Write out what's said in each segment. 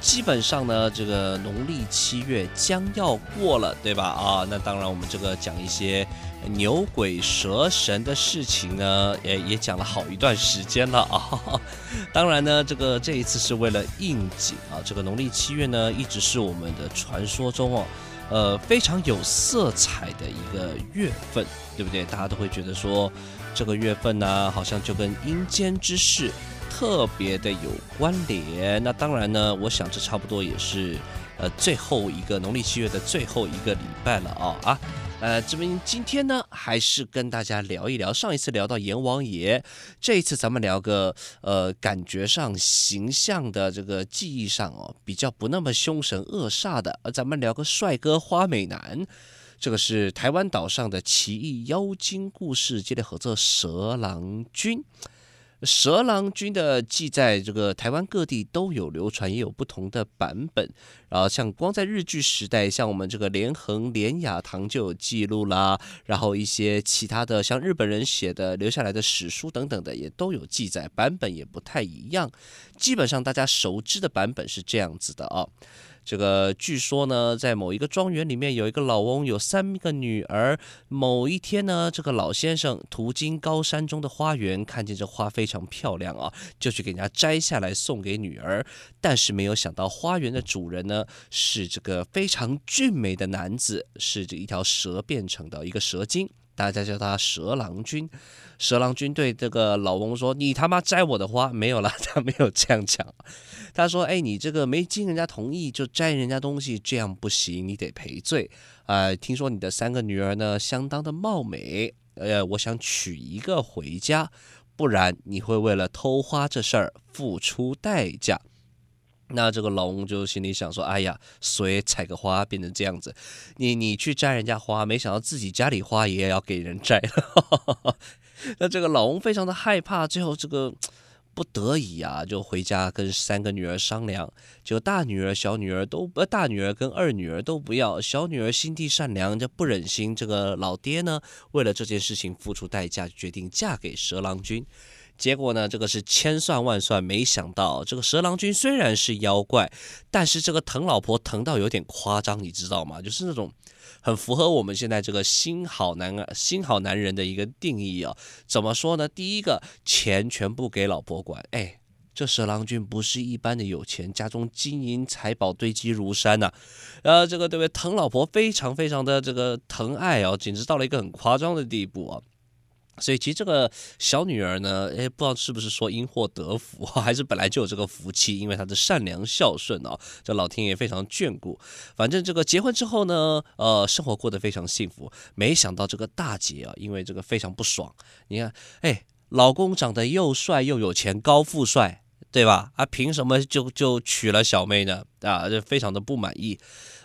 基本上呢，这个农历七月将要过了，对吧？啊，那当然，我们这个讲一些牛鬼蛇神的事情呢，也也讲了好一段时间了啊。当然呢，这个这一次是为了应景啊。这个农历七月呢，一直是我们的传说中哦，呃，非常有色彩的一个月份，对不对？大家都会觉得说，这个月份呢，好像就跟阴间之事。特别的有关联，那当然呢，我想这差不多也是，呃，最后一个农历七月的最后一个礼拜了啊。啊，呃，这边今天呢，还是跟大家聊一聊，上一次聊到阎王爷，这一次咱们聊个呃，感觉上形象的这个记忆上哦，比较不那么凶神恶煞的，呃，咱们聊个帅哥花美男，这个是台湾岛上的奇异妖精故事，接着合作蛇郎君。蛇郎君的记载，这个台湾各地都有流传，也有不同的版本。然后像光在日据时代，像我们这个连横、连雅堂就有记录啦。然后一些其他的，像日本人写的留下来的史书等等的，也都有记载，版本也不太一样。基本上大家熟知的版本是这样子的啊、这个据说呢，在某一个庄园里面，有一个老翁，有三个女儿。某一天呢，这个老先生途经高山中的花园，看见这花非常漂亮啊，就去给人家摘下来送给女儿。但是没有想到，花园的主人呢，是这个非常俊美的男子，是这一条蛇变成的一个蛇精。大家叫他蛇郎君，蛇郎君对这个老翁说：“你他妈摘我的花没有了？” 他没有这样讲，他说：“哎，你这个没经人家同意就摘人家东西，这样不行，你得赔罪。呃，听说你的三个女儿呢，相当的貌美，呃，我想娶一个回家，不然你会为了偷花这事儿付出代价。”那这个老翁就心里想说：“哎呀，谁采个花变成这样子？你你去摘人家花，没想到自己家里花也要给人摘了。”那这个老翁非常的害怕，最后这个不得已啊，就回家跟三个女儿商量。就大女儿、小女儿都呃，大女儿跟二女儿都不要。小女儿心地善良，就不忍心这个老爹呢，为了这件事情付出代价，决定嫁给蛇郎君。结果呢，这个是千算万算，没想到这个蛇郎君虽然是妖怪，但是这个疼老婆疼到有点夸张，你知道吗？就是那种很符合我们现在这个新好男儿、新好男人的一个定义啊。怎么说呢？第一个，钱全部给老婆管。哎，这蛇郎君不是一般的有钱，家中金银财宝堆积如山呐。呃，这个对不对？疼老婆非常非常的这个疼爱啊，简直到了一个很夸张的地步啊。所以其实这个小女儿呢，诶，不知道是不是说因祸得福，还是本来就有这个福气，因为她的善良孝顺啊，这老天爷非常眷顾。反正这个结婚之后呢，呃，生活过得非常幸福。没想到这个大姐啊，因为这个非常不爽，你看，哎，老公长得又帅又有钱，高富帅。对吧？啊，凭什么就就娶了小妹呢？啊，就非常的不满意，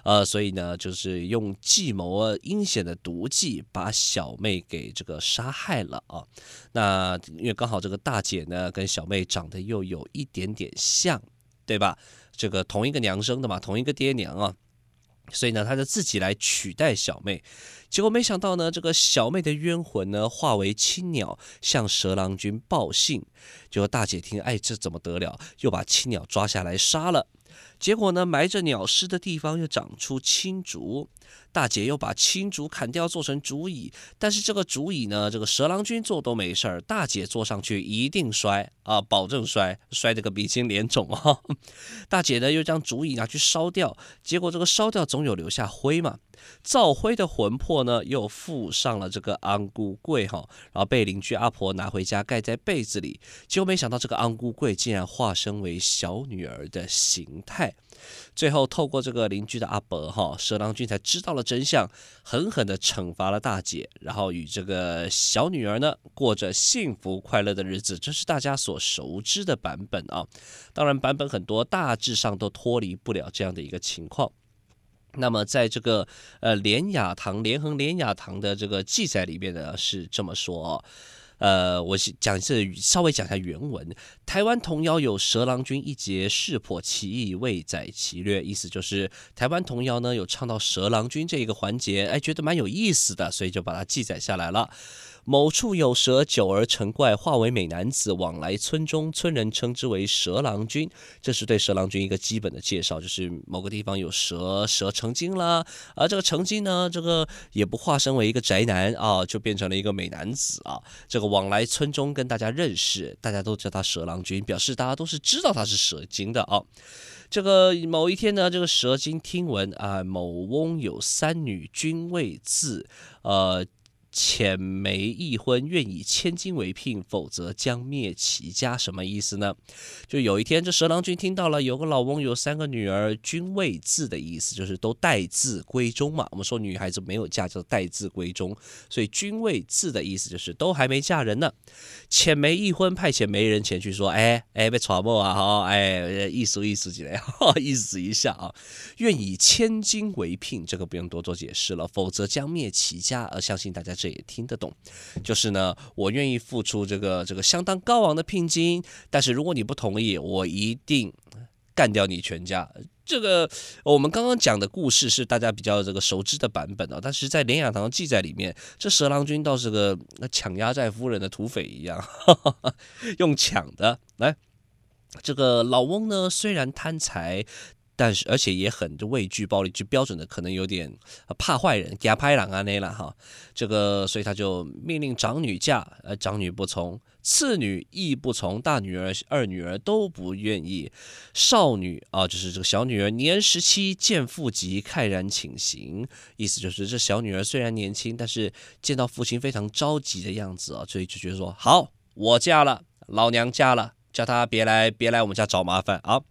呃，所以呢，就是用计谋阴险的毒计把小妹给这个杀害了啊。那因为刚好这个大姐呢跟小妹长得又有一点点像，对吧？这个同一个娘生的嘛，同一个爹娘啊。所以呢，他就自己来取代小妹，结果没想到呢，这个小妹的冤魂呢化为青鸟，向蛇郎君报信。结果大姐听，哎，这怎么得了？又把青鸟抓下来杀了。结果呢，埋着鸟尸的地方又长出青竹。大姐又把青竹砍掉，做成竹椅。但是这个竹椅呢，这个蛇郎君坐都没事儿，大姐坐上去一定摔啊，保证摔，摔得个鼻青脸肿啊。大姐呢又将竹椅拿去烧掉，结果这个烧掉总有留下灰嘛。灶灰的魂魄呢，又附上了这个安姑桂哈，然后被邻居阿婆拿回家盖在被子里。结果没想到这个安姑桂竟然化身为小女儿的形态。最后透过这个邻居的阿伯哈，蛇郎君才知道了真相，狠狠地惩罚了大姐，然后与这个小女儿呢过着幸福快乐的日子。这是大家所熟知的版本啊，当然版本很多，大致上都脱离不了这样的一个情况。那么在这个呃连雅堂连横连雅堂的这个记载里面呢，是这么说哦。呃，我讲是稍微讲一下原文。台湾童谣有“蛇郎君一节，势破其意，未载其略”，意思就是台湾童谣呢有唱到蛇郎君这一个环节，哎，觉得蛮有意思的，所以就把它记载下来了。某处有蛇，久而成怪，化为美男子，往来村中，村人称之为蛇郎君。这是对蛇郎君一个基本的介绍，就是某个地方有蛇，蛇成精了，而这个成精呢，这个也不化身为一个宅男啊，就变成了一个美男子啊。这个往来村中跟大家认识，大家都叫他蛇郎君，表示大家都是知道他是蛇精的啊。这个某一天呢，这个蛇精听闻啊，某翁有三女，均未字，呃。浅媒一婚，愿以千金为聘，否则将灭其家。什么意思呢？就有一天，这蛇郎君听到了有个老翁有三个女儿，均未字的意思，就是都待字闺中嘛。我们说女孩子没有嫁，叫待字闺中，所以均未字的意思就是都还没嫁人呢。浅媒一婚，派遣媒人前去说：“哎哎，被传播啊，哈，哎，意思意思起来，意思一下啊，愿以千金为聘，这个不用多做解释了，否则将灭其家。而相信大家。”这也听得懂，就是呢，我愿意付出这个这个相当高昂的聘金，但是如果你不同意，我一定干掉你全家。这个我们刚刚讲的故事是大家比较这个熟知的版本啊，但是在连雅堂记载里面，这蛇郎君倒是个抢压寨夫人的土匪一样，用抢的来。这个老翁呢，虽然贪财。但是，而且也很畏惧暴力，就标准的可能有点怕坏人，给他拍狼啊那了哈。这个，所以他就命令长女嫁，呃，长女不从，次女亦不从，大女儿、二女儿都不愿意。少女啊，就是这个小女儿，年十七，见父急，慨然请行。意思就是这小女儿虽然年轻，但是见到父亲非常着急的样子啊，所以就觉得说好，我嫁了，老娘嫁了，叫她别来，别来我们家找麻烦啊。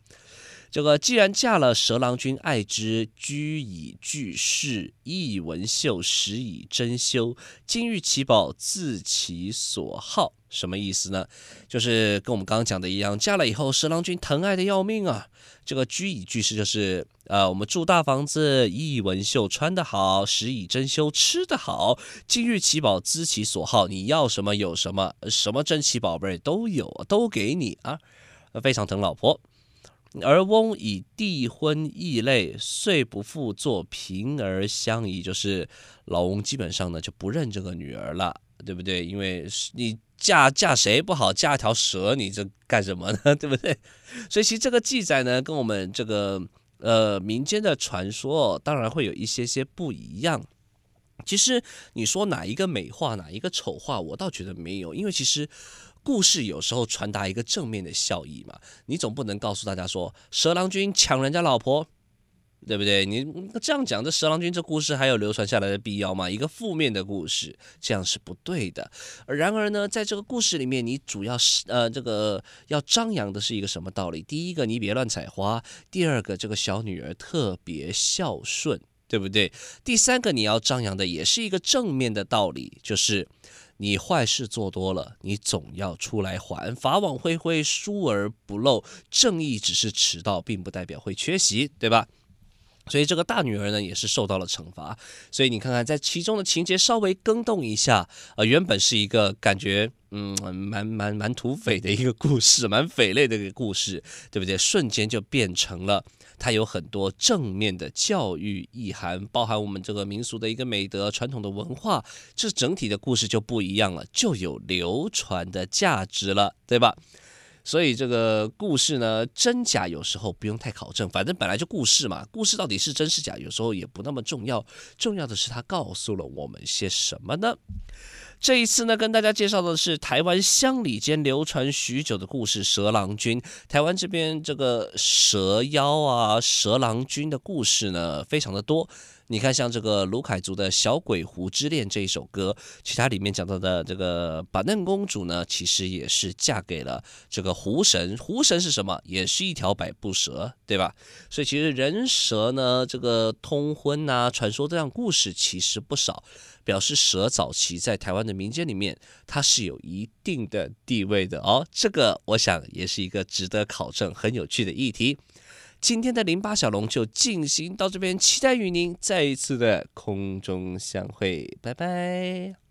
这个既然嫁了，蛇郎君爱之，居以具饰，艺文绣，食以珍馐，金玉其宝，自其所好。什么意思呢？就是跟我们刚刚讲的一样，嫁了以后，蛇郎君疼爱的要命啊。这个居以具饰就是，呃，我们住大房子，艺以文绣，穿得好，食以珍馐，吃得好，金玉其宝，资其所好，你要什么有什么，什么珍奇宝贝都有，都给你啊，非常疼老婆。而翁以递婚异类，遂不复作平儿相宜，就是老翁基本上呢就不认这个女儿了，对不对？因为你嫁嫁谁不好，嫁条蛇，你这干什么呢？对不对？所以其实这个记载呢，跟我们这个呃民间的传说当然会有一些些不一样。其实你说哪一个美化，哪一个丑化，我倒觉得没有，因为其实。故事有时候传达一个正面的效益嘛，你总不能告诉大家说蛇郎君抢人家老婆，对不对？你这样讲，这蛇郎君这故事还有流传下来的必要吗？一个负面的故事，这样是不对的。然而呢，在这个故事里面，你主要是呃这个要张扬的是一个什么道理？第一个，你别乱采花；第二个，这个小女儿特别孝顺，对不对？第三个，你要张扬的也是一个正面的道理，就是。你坏事做多了，你总要出来还。法网恢恢，疏而不漏。正义只是迟到，并不代表会缺席，对吧？所以这个大女儿呢，也是受到了惩罚。所以你看看，在其中的情节稍微更动一下，呃，原本是一个感觉。嗯，蛮蛮蛮土匪的一个故事，蛮匪类的一个故事，对不对？瞬间就变成了它有很多正面的教育意涵，包含我们这个民俗的一个美德、传统的文化，这整体的故事就不一样了，就有流传的价值了，对吧？所以这个故事呢，真假有时候不用太考证，反正本来就故事嘛，故事到底是真是假，有时候也不那么重要，重要的是它告诉了我们些什么呢？这一次呢，跟大家介绍的是台湾乡里间流传许久的故事——蛇郎君。台湾这边这个蛇妖啊、蛇郎君的故事呢，非常的多。你看，像这个鲁凯族的小鬼狐之恋这一首歌，其他里面讲到的这个板嫩公主呢，其实也是嫁给了这个狐神。狐神是什么？也是一条百步蛇，对吧？所以其实人蛇呢，这个通婚呐、传说这样故事其实不少，表示蛇早期在台湾的民间里面，它是有一定的地位的哦。这个我想也是一个值得考证、很有趣的议题。今天的零八小龙就进行到这边，期待与您再一次的空中相会，拜拜。